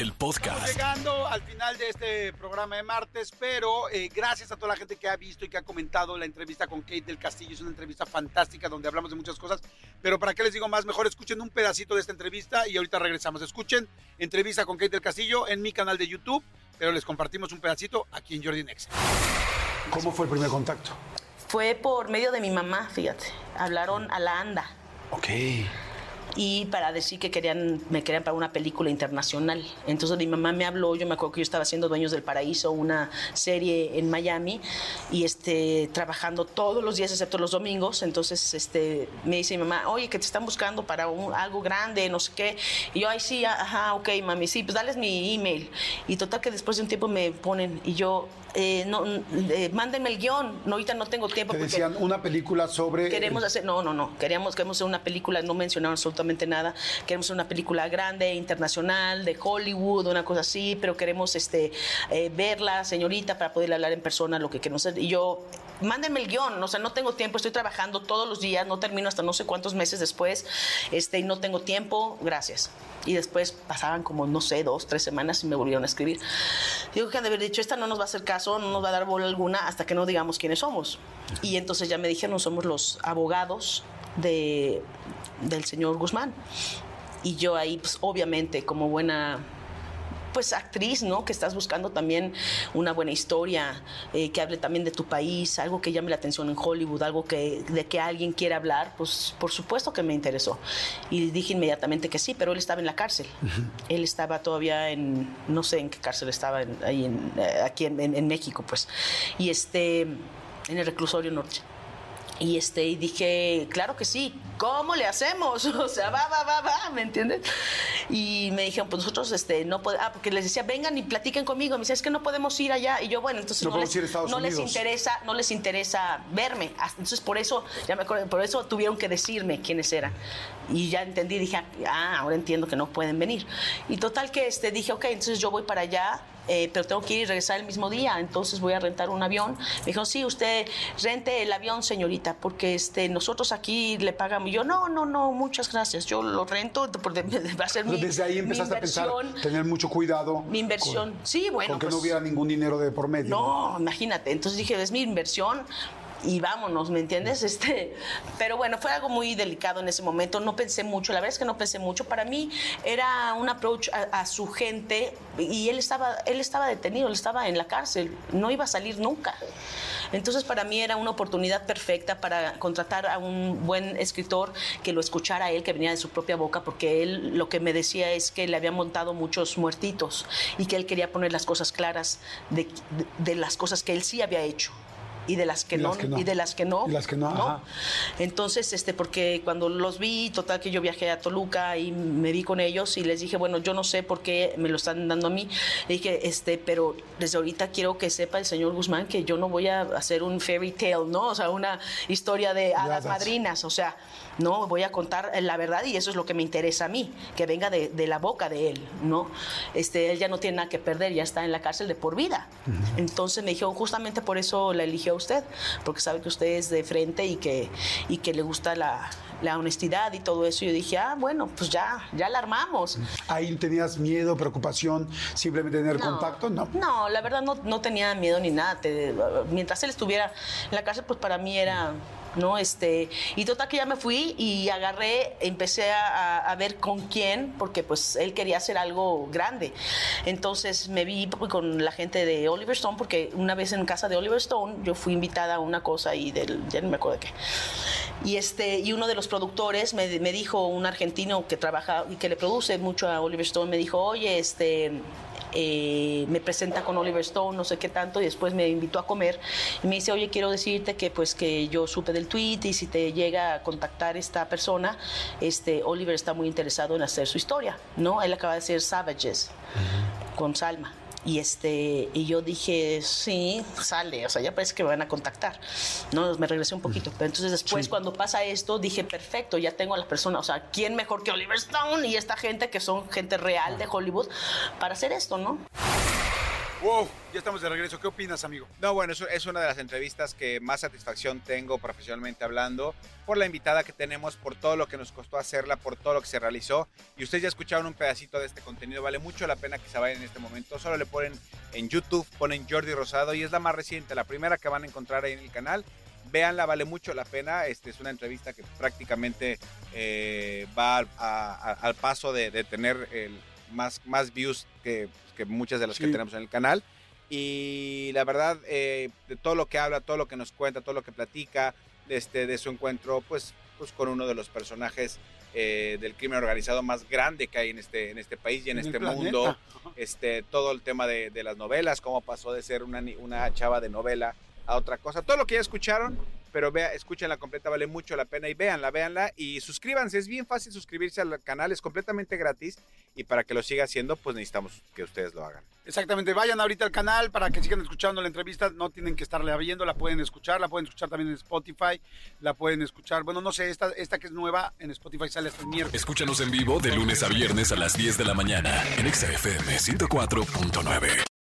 el podcast. Llegando al final de este programa de martes, pero eh, gracias a toda la gente que ha visto y que ha comentado la entrevista con Kate del Castillo. Es una entrevista fantástica donde hablamos de muchas cosas. Pero para qué les digo más, mejor escuchen un pedacito de esta entrevista y ahorita regresamos. Escuchen entrevista con Kate del Castillo en mi canal de YouTube, pero les compartimos un pedacito aquí en Jordi Next. ¿Cómo fue el primer contacto? Fue por medio de mi mamá, fíjate. Hablaron a la ANDA Ok. Y para decir que querían, me querían para una película internacional. Entonces mi mamá me habló, yo me acuerdo que yo estaba haciendo Dueños del Paraíso, una serie en Miami, y este, trabajando todos los días excepto los domingos. Entonces este, me dice mi mamá, oye, que te están buscando para un- algo grande, no sé qué. Y yo, ay, sí, ajá, ok, mami, sí, pues dales mi email. Y total que después de un tiempo me ponen, y yo, eh, no, eh, mándenme el guion, no, ahorita no tengo tiempo. Te decían una película sobre... Queremos hacer, no, no, no, queríamos, queremos hacer una película, no mencionaron absolutamente nada, queremos una película grande, internacional, de Hollywood, una cosa así, pero queremos este, eh, verla, señorita, para poder hablar en persona lo que queremos hacer. Y yo, mándenme el guion, o sea, no tengo tiempo, estoy trabajando todos los días, no termino hasta no sé cuántos meses después, este, y no tengo tiempo, gracias. Y después pasaban como, no sé, dos, tres semanas y me volvieron a escribir. Digo que han de haber dicho, esta no nos va a hacer caso, no nos va a dar bola alguna hasta que no digamos quiénes somos. Y entonces ya me dijeron, somos los abogados de, del señor Guzmán. Y yo ahí, pues obviamente, como buena pues actriz, ¿no? Que estás buscando también una buena historia, eh, que hable también de tu país, algo que llame la atención en Hollywood, algo que de que alguien quiera hablar, pues por supuesto que me interesó. Y dije inmediatamente que sí, pero él estaba en la cárcel. Él estaba todavía en, no sé en qué cárcel estaba, en- ahí en, eh, aquí en- en México, pues. Y este, en el reclusorio norte. Y este, y dije, claro que sí, ¿cómo le hacemos? O sea, va, va, va, va, ¿me entiendes? Y me dijeron, pues nosotros, este, no podemos, ah, porque les decía, vengan y platiquen conmigo. Me decía, es que no podemos ir allá. Y yo, bueno, entonces No no, les, ir no les interesa, no les interesa verme. Entonces, por eso, ya me acuerdo, por eso tuvieron que decirme quiénes eran. Y ya entendí, dije, ah, ahora entiendo que no pueden venir. Y total que este, dije, ok, entonces yo voy para allá, eh, pero tengo que ir y regresar el mismo día, entonces voy a rentar un avión. Me dijo, sí, usted rente el avión, señorita, porque este, nosotros aquí le pagamos. Y yo, no, no, no, muchas gracias, yo lo rento, porque va a ser mi, Desde ahí empezaste a pensar, tener mucho cuidado. Mi inversión. con- Sí, bueno, Con que no pues- hubiera ningún dinero de por medio. No, imagínate. Entonces dije, es mi inversión y vámonos, ¿me entiendes? Este, pero bueno, fue algo muy delicado en ese momento. No pensé mucho, la verdad es que no pensé mucho. Para mí era un approach a, a su gente y él estaba, él estaba detenido, él estaba en la cárcel, no iba a salir nunca. Entonces para mí era una oportunidad perfecta para contratar a un buen escritor que lo escuchara a él, que venía de su propia boca, porque él lo que me decía es que le habían montado muchos muertitos y que él quería poner las cosas claras de, de- de las cosas que él sí había hecho y de las que, Y no, las que no. y de las que no Y las que no, ajá. entonces este porque cuando los vi total que yo viajé a Toluca y me vi con ellos y les dije bueno yo no sé por qué me lo están dando a mí le dije este pero desde ahorita quiero que sepa el señor Guzmán que yo no voy a hacer un fairy tale no o sea una historia de hadas hadas. madrinas o sea no voy a contar la verdad y eso es lo que me interesa a mí que venga de, de la boca de él no este él ya no tiene nada que perder ya está en la cárcel de por vida entonces me dijeron justamente por eso la eligió usted porque sabe que usted es de frente y que y que le gusta la, la honestidad y todo eso y yo dije ah bueno pues ya ya la armamos Ahí tenías miedo, preocupación, simplemente tener contacto, ¿no? no, la verdad no, no tenía miedo ni nada. Te- mientras él estuviera en la cárcel, pues para mí era, ¿no? Este, y total que ya me fui y agarré, empecé a, ver con quién, porque pues él quería hacer algo grande. Entonces me vi con la gente de Oliver Stone, porque una vez en casa de Oliver Stone yo fui invitada a una cosa y del, ya no me acuerdo de qué. Y, este, y uno de los productores me, me dijo, un argentino que trabaja y que le produce mucho a Oliver Stone, me dijo, oye, este, eh, me presenta con Oliver Stone, no sé qué tanto, y después me invitó a comer y me dice, oye, quiero decirte que pues que yo supe del tweet y si te llega a contactar esta persona, este, Oliver está muy interesado en hacer su historia, ¿no? Él acaba de hacer Savages con Salma. Y este y yo dije, sí, sale, o sea, ya parece que me van a contactar. No, me regresé un poquito. Pero entonces después cuando pasa esto, dije, perfecto, ya tengo a las personas, o sea, ¿quién mejor que Oliver Stone y esta gente que son gente real de Hollywood para hacer esto, ¿no? Wow, ya estamos de regreso. ¿Qué opinas, amigo? No, bueno, es, una de las entrevistas que más satisfacción tengo profesionalmente hablando, por la invitada que tenemos, por todo lo que nos costó hacerla, por todo lo que se realizó. Y ustedes ya escucharon un pedacito de este contenido, vale mucho la pena que se vayan en este momento. Solo le ponen en YouTube, ponen Jordi Rosado y es la más reciente, la primera que van a encontrar ahí en el canal. Véanla, vale mucho la pena. Este es una entrevista que prácticamente eh, va al paso de, de tener el, más, más views que, que muchas de las que tenemos en el canal. Y la verdad, eh, de todo lo que habla, todo lo que nos cuenta, todo lo que platica, este, de su encuentro, pues, pues con uno de los personajes eh, del crimen organizado más grande que hay en este, en este país y en, este mundo. Este, todo el tema de, de las novelas, cómo pasó de ser una, una chava de novela a otra cosa. Todo lo que ya escucharon, pero vea, escúchenla completa, vale mucho la pena y véanla, véanla y suscríbanse. Es bien fácil suscribirse al canal, es completamente gratis y para que lo siga haciendo, pues necesitamos que ustedes lo hagan. Exactamente, vayan ahorita al canal para que sigan escuchando la entrevista, no tienen que estarla viendo, la pueden escuchar, la pueden escuchar también en Spotify, la pueden escuchar, bueno, no sé, esta, esta que es nueva en Spotify sale hasta el miércoles. Escúchanos en vivo de lunes a viernes a las 10 de la mañana en Exa FM 104.9.